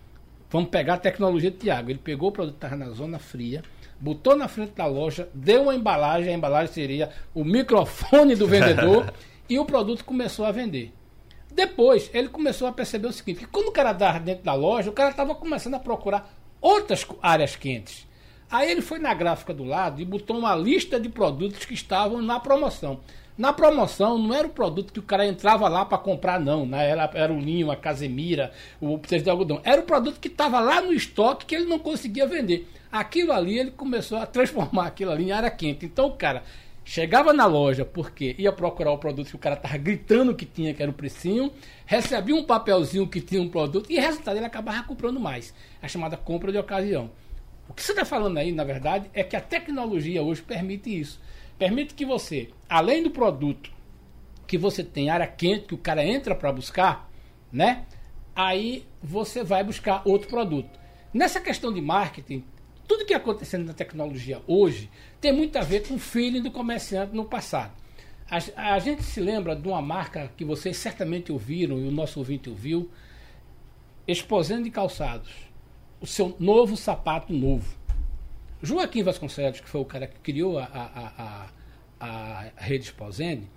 S6: Vamos pegar a tecnologia de Tiago. Ele pegou o produto que estava na zona fria, botou na frente da loja, deu uma embalagem, a embalagem seria o microfone do vendedor, e o produto começou a vender. Depois, ele começou a perceber o seguinte: que quando o cara estava dentro da loja, o cara estava começando a procurar outras áreas quentes. Aí ele foi na gráfica do lado e botou uma lista de produtos que estavam na promoção. Na promoção, não era o produto que o cara entrava lá para comprar, não. Né? Era, era o linho, a casemira, o tecido de algodão. Era o produto que estava lá no estoque que ele não conseguia vender. Aquilo ali, ele começou a transformar aquilo ali em área quente. Então, o cara chegava na loja porque ia procurar o produto que o cara estava gritando que tinha, que era o precinho, recebia um papelzinho que tinha um produto e, resultado, ele acabava comprando mais. A chamada compra de ocasião. O que você está falando aí, na verdade, é que a tecnologia hoje permite isso permite que você, além do produto que você tem área quente, que o cara entra para buscar, né? Aí você vai buscar outro produto. Nessa questão de marketing, tudo que acontecendo na tecnologia hoje tem muito a ver com o feeling do comerciante no passado. A, a, gente se lembra de uma marca que vocês certamente ouviram e o nosso ouvinte ouviu, Exposendo de Calçados, o seu novo sapato novo. Joaquim Vasconcelos, que foi o cara que criou a, a, a, a rede Exposende,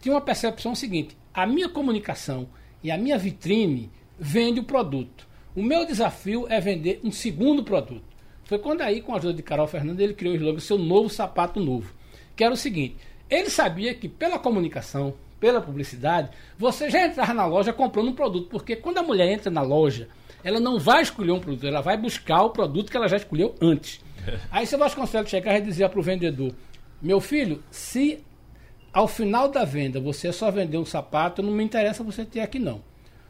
S6: tinha uma percepção seguinte: a minha comunicação e a minha vitrine vende o produto. O meu desafio é vender um segundo produto. Foi quando aí, com a ajuda de Carol Fernandes, ele criou o slogan Seu Novo Sapato Novo. Que era o seguinte: ele sabia que pela comunicação, pela publicidade, você já entrava na loja comprando um produto. Porque quando a mulher entra na loja, ela não vai escolher um produto, ela vai buscar o produto que ela já escolheu antes. Aí você Vasconcelos chegar e dizer para o vendedor: Meu filho, se ao final da venda você só vender um sapato, não me interessa você ter aqui não.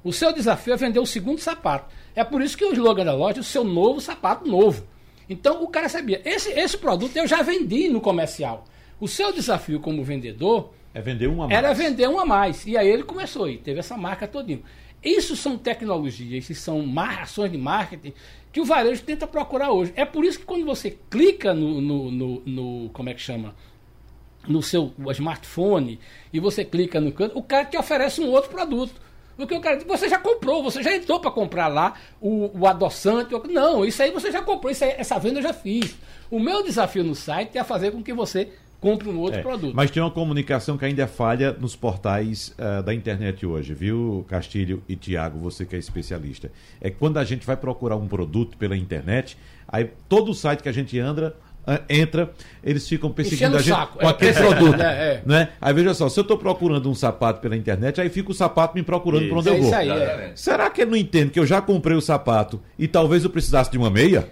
S6: O seu desafio é vender o segundo sapato. É por isso que o slogan da loja é o seu novo sapato novo. Então o cara sabia, esse, esse produto eu já vendi no comercial. O seu desafio como vendedor
S4: é vender uma mais.
S6: Era vender uma a mais. E aí ele começou e teve essa marca todinha. Isso são tecnologias, isso são ações de marketing que o varejo tenta procurar hoje. É por isso que quando você clica no, no, no, no como é que chama? No seu smartphone e você clica no canto, o cara te oferece um outro produto. Porque o cara você já comprou, você já entrou para comprar lá o, o adoçante. Não, isso aí você já comprou, aí, essa venda eu já fiz. O meu desafio no site é fazer com que você compre um outro é, produto.
S4: Mas tem uma comunicação que ainda é falha nos portais uh, da internet hoje, viu, Castilho e Tiago, você que é especialista. É que quando a gente vai procurar um produto pela internet, aí todo o site que a gente anda, uh, entra, eles ficam perseguindo a gente saco. com é, aquele é, produto. É, né? Aí veja só, se eu estou procurando um sapato pela internet, aí fica o sapato me procurando para onde eu vou. Aí, Será que ele não entende que eu já comprei o sapato e talvez eu precisasse de uma meia?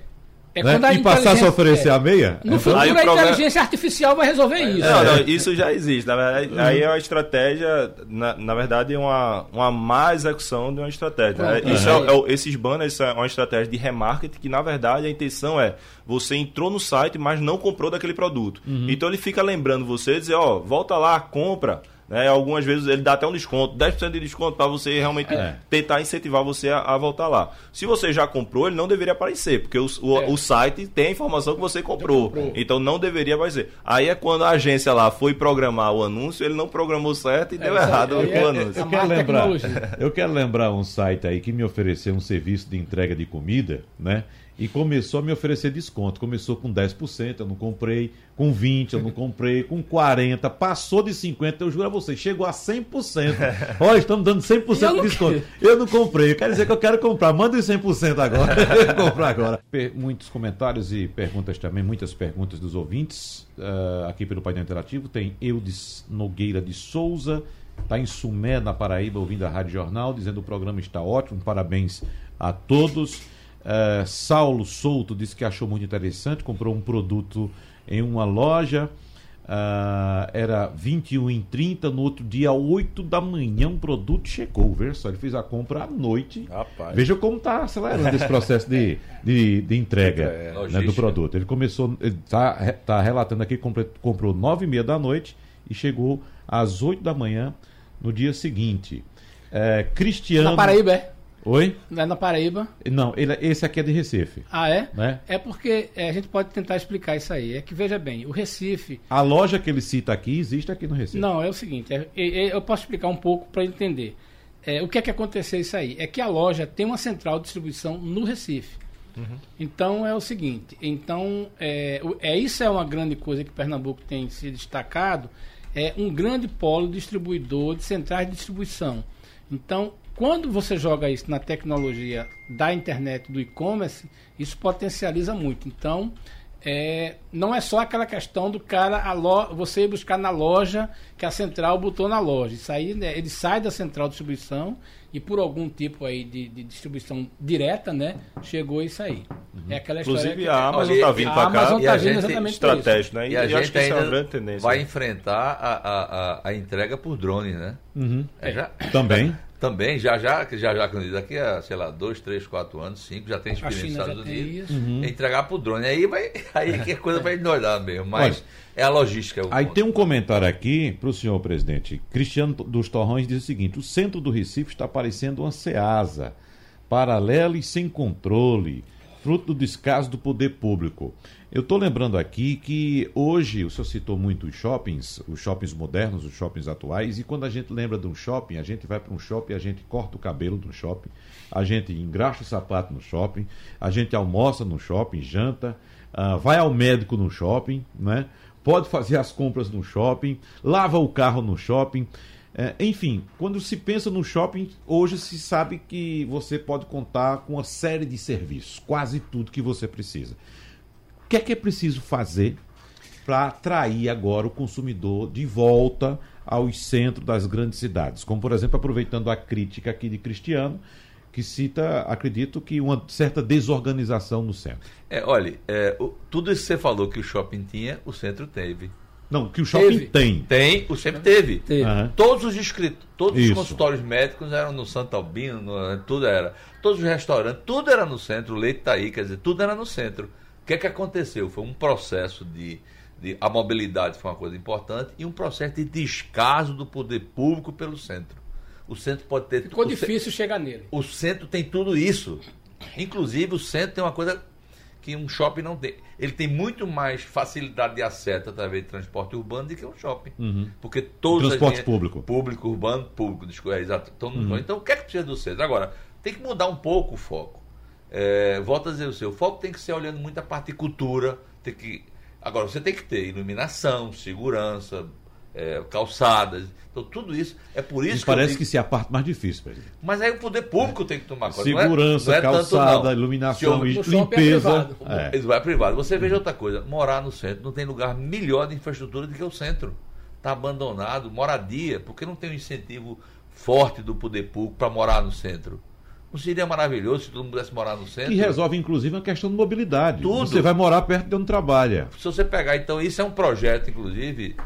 S4: É né? E passar a oferecer é. a meia?
S6: No futuro, a problema... inteligência artificial vai resolver isso.
S7: Não, não, isso já existe. Na verdade, uhum. Aí é uma estratégia, na, na verdade, é uma, uma má execução de uma estratégia. Né? Isso é, é, esses banners são uma estratégia de remarketing que, na verdade, a intenção é você entrou no site, mas não comprou daquele produto. Uhum. Então ele fica lembrando você, dizer, ó, volta lá, compra Né? Algumas vezes ele dá até um desconto, 10% de desconto para você realmente
S4: É.
S7: tentar incentivar você a, a voltar lá. Se você já comprou, ele não deveria aparecer, porque o, o,
S6: É.
S7: o site tem a informação que você comprou. Então não deveria aparecer. Aí é quando a agência lá foi programar o anúncio, ele não programou certo e deu
S6: isso aí.
S7: errado
S6: Aí
S7: o
S6: é-
S7: anúncio.
S6: é-
S4: Eu quero, lembrar, eu quero lembrar um site aí que me ofereceu um serviço de entrega de comida, né? E começou a me oferecer desconto. Começou com 10%, eu não comprei. Com 20%, eu não comprei. Com 40%, passou de 50%, eu juro a você, chegou a 100%. Olha, estamos dando 100%
S6: Eu
S4: de desconto. Eu não comprei, quer dizer que eu quero comprar. Manda os 100% agora. Eu vou comprar agora. Muitos comentários e perguntas também, muitas perguntas dos ouvintes. ah, aqui pelo painel interativo tem Eudes Nogueira de Souza. Está em Sumé, na Paraíba, ouvindo a Rádio Jornal, dizendo que o programa está ótimo, parabéns a todos. Eh, Saulo Souto disse que achou muito interessante, comprou um produto em uma loja, ah, era 21 em 30, no outro dia, 8 da manhã, um produto chegou, veja só, ele fez a compra à noite.
S7: Rapaz.
S4: Veja como está acelerando esse processo de, de, de entrega né, do produto. Ele começou, está tá relatando aqui comprou 9 e meia da noite e chegou às 8 da manhã no dia seguinte. É, Cristiano.
S6: Na Paraíba, é?
S4: Oi?
S6: Não é na Paraíba.
S4: Não, ele, esse aqui é de Recife.
S6: Ah, é?
S4: Né?
S6: É porque é, a gente pode tentar explicar isso aí. É que, veja bem, o Recife.
S4: A loja que ele cita aqui existe aqui no Recife.
S6: Não, é o seguinte: é- é- é- eu posso explicar um pouco para entender. É, o que é que aconteceu isso aí? É que a loja tem uma central de distribuição no Recife. Então é o seguinte, então é, é isso é uma grande coisa que Pernambuco tem se destacado, é um grande polo distribuidor de centrais de distribuição. Então, quando você joga isso na tecnologia da internet, do e-commerce, isso potencializa muito. Então, é, não é só aquela questão do cara, a lo, você ir buscar na loja que a central botou na loja. Isso aí, né, ele sai da central de distribuição e por algum tipo aí de, de distribuição direta, né, chegou isso aí. É aquela história
S7: Inclusive
S6: que-
S7: a Amazon está
S5: e-
S7: vindo
S6: a
S7: para cá.
S6: Amazon
S5: E
S6: está
S5: a
S6: vindo
S5: gente-
S6: exatamente
S7: estratégico, né?
S5: E a
S7: eu acho
S5: gente
S7: que isso é grande tendência.
S5: vai enfrentar a, a, a, a entrega por drone, né? É, já,
S4: Também.
S5: Também, já já, que já já, daqui a, sei lá, dois, três, quatro anos, cinco, já tem experiência nos Estados Unidos.
S6: isso.
S5: é Entregar por drone. Aí vai. Aí que a coisa vai endoidar mesmo. Mas
S4: Olha,
S5: é a logística. o
S4: Aí
S5: ponto.
S4: tem um comentário aqui para o senhor presidente. Cristiano dos Torrões diz o seguinte: o centro do Recife está parecendo uma ceasa, paralela e sem controle, fruto do descaso do poder público. Eu estou lembrando aqui que hoje, o senhor citou muito os shoppings, os shoppings modernos, os shoppings atuais, e quando a gente lembra de um shopping, a gente vai para um shopping, a gente corta o cabelo no shopping, a gente engraxa o sapato no shopping, a gente almoça no shopping, janta, ah, vai ao médico no shopping, né? pode fazer as compras no shopping, lava o carro no shopping. É, enfim, quando se pensa no shopping, hoje se sabe que você pode contar com uma série de serviços, quase tudo que você precisa. O que é que é preciso fazer para atrair agora o consumidor de volta aos centros das grandes cidades? Como, por exemplo, aproveitando a crítica aqui de Cristiano, que cita, acredito que uma certa desorganização no centro.
S5: É, olha, é, o- tudo isso que você falou que o shopping tinha, o centro teve.
S4: Não, que o shopping
S6: Teve.
S4: tem.
S5: Tem, o sempre teve.
S6: Teve.
S4: Aham.
S5: Todos os inscritos, todos
S4: Isso.
S5: os consultórios médicos eram no Santo Albino, no- tudo era. Todos os restaurantes, tudo era no centro, o leite tá aí, quer dizer, tudo era no centro. O que é que aconteceu? Foi um processo de, de. A mobilidade foi uma coisa importante e um processo de descaso do poder público pelo centro. O centro pode ter.
S6: Ficou difícil chegar nele.
S5: o centro tem tudo isso. Inclusive, o centro tem uma coisa que um shopping não tem. Ele tem muito mais facilidade de acesso através de transporte urbano do que um shopping. Porque todos
S4: Uhum. Transporte público.
S5: Público, urbano, público, desculpa, é exato. todo mundo- Então, o que é que precisa do centro? Agora, tem que mudar um pouco o foco. É, volto a dizer o seu, o foco tem que ser olhando muito a parte de cultura, tem que. Agora, você tem que ter iluminação, segurança, é, calçadas. Então, tudo isso. É por isso
S4: Me
S5: que.
S4: parece
S5: digo-
S4: que isso é a parte mais difícil, presidente.
S5: mas aí o poder público tem que tomar conta. não é-
S4: Segurança,
S5: não é tanto,
S4: calçada,
S5: não.
S4: iluminação,
S5: eu-
S4: e
S6: é
S4: limpeza.
S6: privado.
S4: É.
S5: Isso vai privado. Você veja outra coisa, morar no centro não tem lugar melhor de infraestrutura do que o centro. Está abandonado, moradia, porque não tem um incentivo forte do poder público para morar no centro. Não seria maravilhoso se todo mundo pudesse morar no centro?
S4: Que resolve, inclusive, a questão de mobilidade.
S5: Tudo.
S4: Você vai morar perto de onde trabalha.
S5: Se você pegar, então, isso é um projeto, inclusive,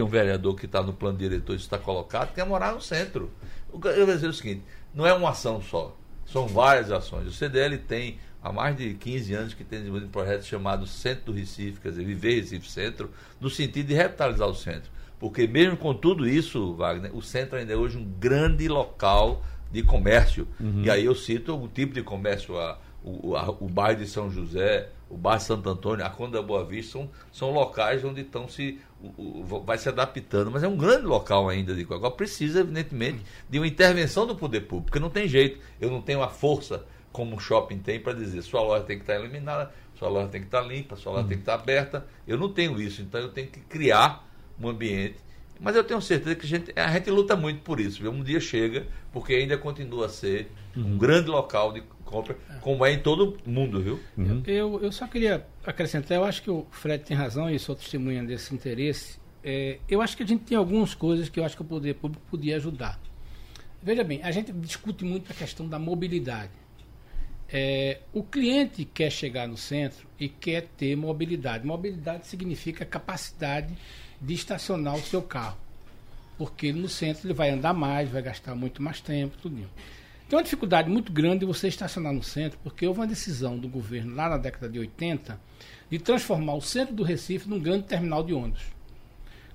S5: tem um vereador que está no plano diretor, isso está colocado, que é morar no centro. Eu vou dizer o seguinte, não é uma ação só, são várias ações. O CDL tem, há mais de 15 anos, que tem desenvolvido um projeto chamado Centro do Recife, quer dizer, Viver Recife Centro, no sentido de revitalizar o centro. Porque mesmo com tudo isso, Wagner, o centro ainda é hoje um grande local de comércio. Uhum. E aí eu cito o tipo de comércio, a, o, a, o bairro de São José, o bairro Santo Antônio, a Conda Boa Vista, são, são locais onde estão se. O, o, vai se adaptando, mas é um grande local ainda de Agora precisa, evidentemente, de uma intervenção do poder público, porque não tem jeito. Eu não tenho a força como um shopping tem para dizer sua loja tem que estar eliminada, sua loja tem que estar limpa, sua loja uhum. tem que estar aberta. Eu não tenho isso, então eu tenho que criar um ambiente. Mas eu tenho certeza que a gente, a gente luta muito por isso. Viu? Um dia chega, porque ainda continua a ser uhum. um grande local de compra, como é em todo mundo, viu?
S6: Uhum. Eu, eu só queria acrescentar, eu acho que o Fred tem razão e sou testemunha desse interesse. É, eu acho que a gente tem algumas coisas que eu acho que o poder público podia ajudar. Veja bem, a gente discute muito a questão da mobilidade. É, o cliente quer chegar no centro e quer ter mobilidade. Mobilidade significa capacidade de estacionar o seu carro. Porque no centro ele vai andar mais, vai gastar muito mais tempo, tudo. Tem uma dificuldade muito grande de você estacionar no centro, porque houve uma decisão do governo lá na década de 80 de transformar o centro do Recife num grande terminal de ônibus.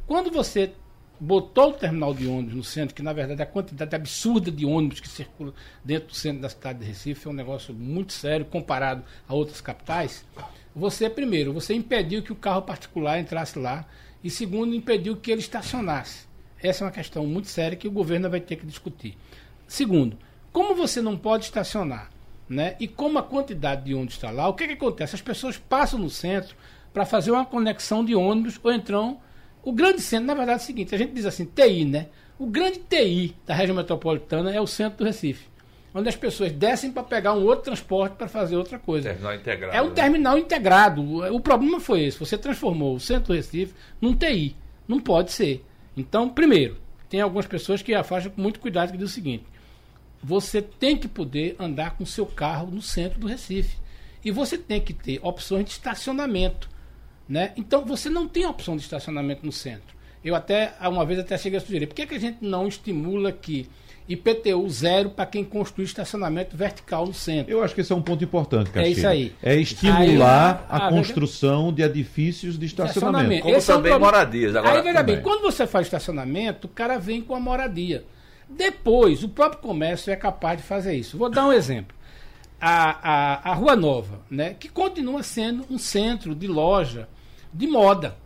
S6: Quando você botou o terminal de ônibus no centro, que na verdade a quantidade absurda de ônibus que circula dentro do centro da cidade de Recife é um negócio muito sério comparado a outras capitais. Você, primeiro, você impediu que o carro particular entrasse lá e, segundo, impediu que ele estacionasse. Essa é uma questão muito séria que o governo vai ter que discutir. Segundo, como você não pode estacionar, né? E como a quantidade de ônibus está lá, o que, que acontece? As pessoas passam no centro para fazer uma conexão de ônibus ou entram o grande centro, na verdade, é o seguinte: a gente diz assim, TI, né? O grande TI da região metropolitana é o centro do Recife. Onde as pessoas descem para pegar um outro transporte para fazer outra coisa.
S5: Terminal integrado.
S6: É um né? terminal integrado. O problema foi esse. Você transformou o centro do Recife num TI. Não pode ser. Então, primeiro, tem algumas pessoas que afastam com muito cuidado que diz o seguinte: você tem que poder andar com seu carro no centro do Recife. E você tem que ter opções de estacionamento. Né? Então você não tem opção de estacionamento no centro. Eu até, uma vez até cheguei a sugerir, por que, que a gente não estimula que IPTU zero para quem construi estacionamento vertical no centro.
S4: Eu acho que esse é um ponto importante, Castilho.
S6: É isso aí.
S4: É estimular aí, a, a, construção de edifícios de estacionamento. estacionamento.
S5: Como esse também é um moradias.
S6: Agora, aí, veja bem, quando você faz estacionamento, o cara vem com a moradia. Depois, o próprio comércio é capaz de fazer isso. Vou dar um exemplo a, a, a Rua Nova, né, que continua sendo um centro de loja de moda.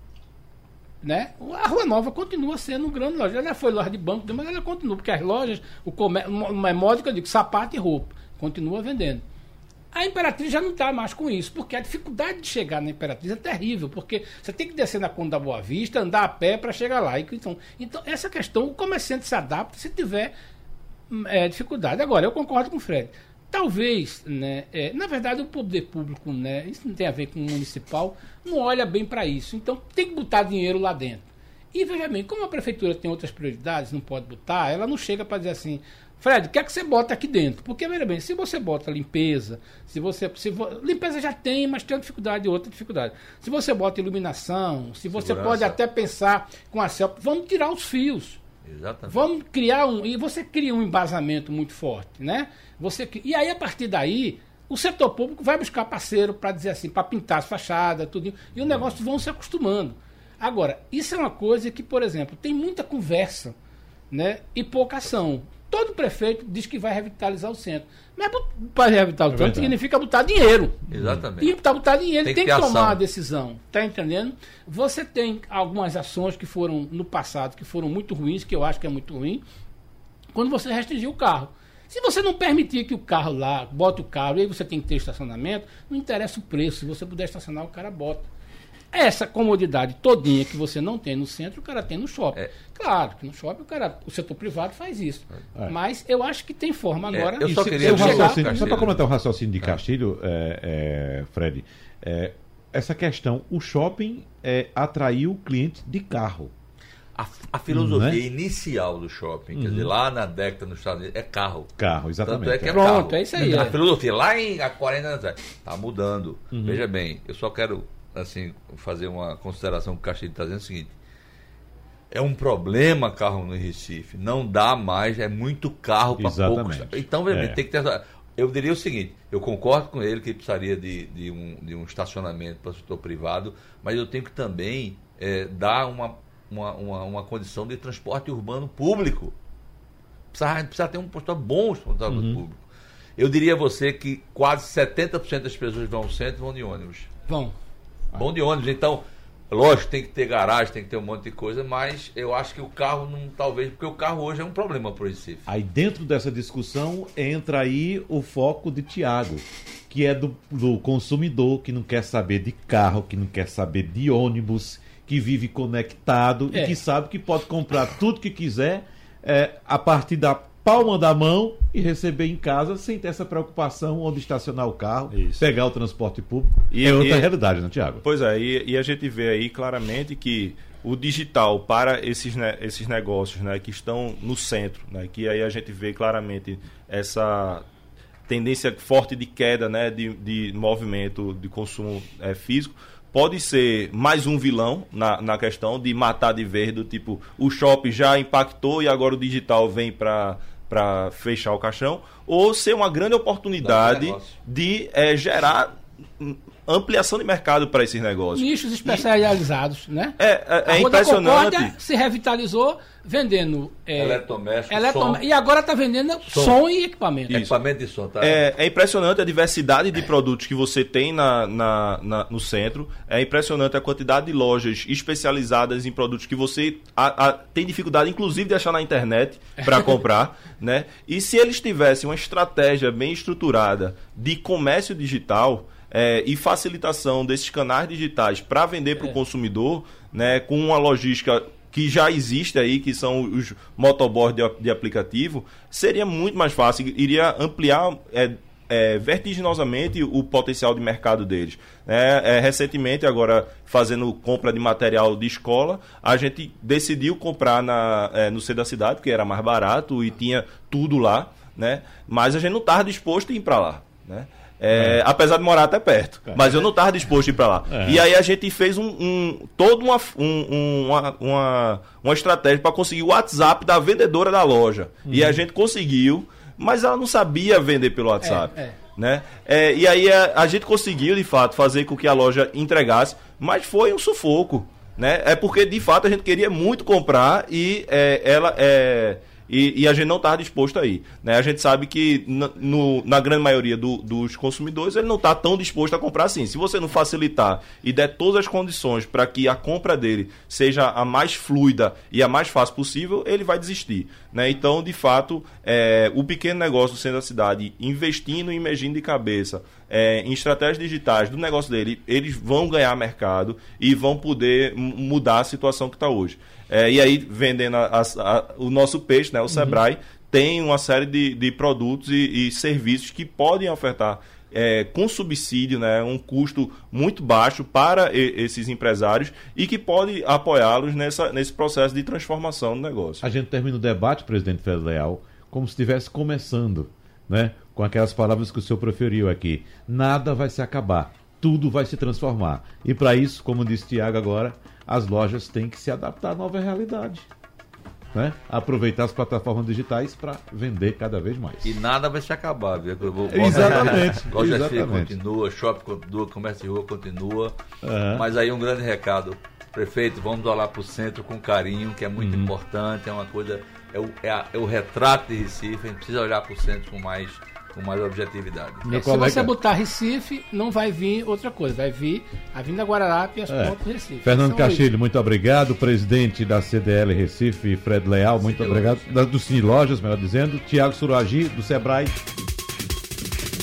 S6: Né? A Rua Nova continua sendo um grande loja. Ela foi loja de banco, mas ela continua, porque as lojas, o comércio, é moda que eu digo, sapato e roupa, continua vendendo. A Imperatriz já não está mais com isso, porque a dificuldade de chegar na Imperatriz é terrível, porque você tem que descer na Conta da Boa Vista, andar a pé para chegar lá. Então, então, essa questão, o comerciante se adapta se tiver é, dificuldade. Agora, eu concordo com o Fred. Talvez, né, é, na verdade, o poder público, né, isso não tem a ver com o municipal, não olha bem para isso. Então, tem que botar dinheiro lá dentro. E veja bem, como a prefeitura tem outras prioridades, não pode botar, ela não chega para dizer assim, Fred, o que é que você bota aqui dentro? Porque, veja bem, se você bota limpeza, se você. Se limpeza já tem, mas tem uma dificuldade, outra dificuldade. Se você bota iluminação, se você Segurança. pode até pensar com a CELP, vamos tirar os fios. Exatamente. Vamos criar um. E você cria um embasamento muito forte, né? Você, e aí, a partir daí, o setor público vai buscar parceiro para dizer assim, para pintar as fachadas, tudo. E o negócio vão se acostumando. Agora, isso é uma coisa que, por exemplo, tem muita conversa né, e pouca ação. Todo prefeito diz que vai revitalizar o centro. Mas para revitalizar o centro significa botar dinheiro.
S5: Exatamente.
S6: E para botar dinheiro tem, tem que, que tomar uma decisão. Está entendendo? Você tem algumas ações que foram no passado, que foram muito ruins, que eu acho que é muito ruim, quando você restringiu o carro. Se você não permitir que o carro lá, bota o carro, e aí você tem que ter estacionamento, não interessa o preço. Se você puder estacionar, o cara bota. Essa comodidade todinha que você não tem no centro, o cara tem no shopping. É. Claro que no shopping o, cara, o setor privado faz isso. É. Mas eu acho que tem forma é, agora.
S5: É, eu só queria
S4: chegar... Só para comentar o raciocínio de Castilho, é, é, Fred, é, essa questão, o shopping atraiu o cliente de carro.
S5: A, a filosofia inicial do shopping, uhum. quer dizer, uhum. lá na década nos Estados Unidos, é carro.
S4: Carro, exatamente.
S5: Tanto é que é
S6: Pronto,
S5: carro.
S6: é isso aí.
S5: A filosofia, lá em há 40 anos atrás, está mudando. Uhum. Veja bem, eu só quero assim, fazer uma consideração que o Castilho está dizendo é o seguinte. É um problema carro no Recife. Não dá mais, é muito carro para poucos. Então, é. tem que ter. Eu diria o seguinte: eu concordo com ele que precisaria de, de, um, de um estacionamento para o setor privado, mas eu tenho que também é, dar uma uma, uma, uma condição de transporte urbano público. Precisa, precisa ter um transporte bom transporte uhum. público. Eu diria a você que quase 70% das pessoas que vão ao centro vão de ônibus.
S6: Vão.
S5: Vão de ônibus. Então, lógico, tem que ter garagem, tem que ter um monte de coisa, mas eu acho que o carro não, talvez, porque o carro hoje é um problema para o Recife.
S4: Aí dentro dessa discussão entra aí o foco de Tiago, que é do, do consumidor que não quer saber de carro, que não quer saber de ônibus, que vive conectado é. e que sabe que pode comprar tudo que quiser é, a partir da palma da mão e receber em casa sem ter essa preocupação onde estacionar o carro, Isso. pegar o transporte público. E, é outra e, realidade, não, né, Tiago?
S7: Pois é, e, e, a gente vê aí claramente que o digital para esses, né, esses negócios né, que estão no centro, né, que aí a gente vê claramente essa tendência forte de queda né, de, de movimento de consumo é, físico, pode ser mais um vilão na, na questão de matar de vez, do tipo, o shopping já impactou e agora o digital vem para para fechar o caixão, ou ser uma grande oportunidade de é, gerar ampliação de mercado para esses negócios.
S6: Nichos especializados, e,
S7: né? É, é, é impressionante.
S6: se revitalizou vendendo
S5: é, eletrodoméstico,
S6: e agora está vendendo som, som e equipamento.
S5: Isso. Equipamento de som, tá?
S7: É, é, impressionante a diversidade de produtos que você tem na, na, na, no centro. É impressionante a quantidade de lojas especializadas em produtos que você a, a, tem dificuldade, inclusive, de achar na internet para comprar, né? E se eles tivessem uma estratégia bem estruturada de comércio digital é, e facilitação desses canais digitais para vender para o é. consumidor, né, com uma logística que já existe aí, que são os motoboards de, de aplicativo, seria muito mais fácil, iria ampliar é, é, vertiginosamente o potencial de mercado deles. É, é, recentemente, agora fazendo compra de material de escola, a gente decidiu comprar na, é, no centro da cidade, porque era mais barato e tinha tudo lá, né? mas a gente não estava disposto a ir para lá. Né? É, é. Apesar de morar até perto. É. Mas eu não estava disposto a ir para lá. É. E aí a gente fez um, um toda uma, um, uma, uma, uma estratégia para conseguir o WhatsApp da vendedora da loja. Uhum. E a gente conseguiu, mas ela não sabia vender pelo WhatsApp. É, é. Né? e aí a, a, gente conseguiu, de fato, fazer com que a loja entregasse, mas foi um sufoco. Né? É porque, de fato, a gente queria muito comprar e ela. É, e, e a gente não está disposto a ir. Né? A gente sabe que na, no, na grande maioria do, dos consumidores ele não está tão disposto a comprar assim. Se você não facilitar e der todas as condições para que a compra dele seja a mais fluida e a mais fácil possível, ele vai desistir. Né? Então, de fato, é, o pequeno negócio do centro da cidade, investindo e emergindo de cabeça é, em estratégias digitais do negócio dele, eles vão ganhar mercado e vão poder mudar a situação que está hoje. É, e aí, vendendo a, a, o nosso peixe, né, o Sebrae, uhum. tem uma série de, de produtos e, e serviços que podem ofertar é, com subsídio, né, um custo muito baixo para e, esses empresários e que pode apoiá-los nesse processo de transformação do negócio.
S4: A gente termina o debate, presidente Leal, como se estivesse começando, né, com aquelas palavras que o senhor proferiu aqui. Nada vai se acabar, tudo vai se transformar. E para isso, como disse Tiago agora, as lojas têm que se adaptar à nova realidade. Né? Aproveitar as plataformas digitais para vender cada vez mais.
S5: E nada vai se acabar, viu?
S4: Exatamente.
S5: Loja exatamente. continua, shopping continua, comércio de rua continua. Uhum. Mas aí um grande recado. Prefeito, vamos olhar para o centro com carinho, que é muito uhum. importante, é uma coisa. É o, é, a, é o retrato de Recife, a gente precisa olhar para o centro com mais com mais objetividade.
S6: É, se você botar Recife, não vai vir outra coisa, vai vir a Vinda Guararapes e as é. pontas do Recife.
S4: Fernando Castilho, muito obrigado. Presidente da CDL Recife, Fred Leal, muito Sim, obrigado. Do Cine Lojas, melhor dizendo. Tiago Suragi, do Sebrae.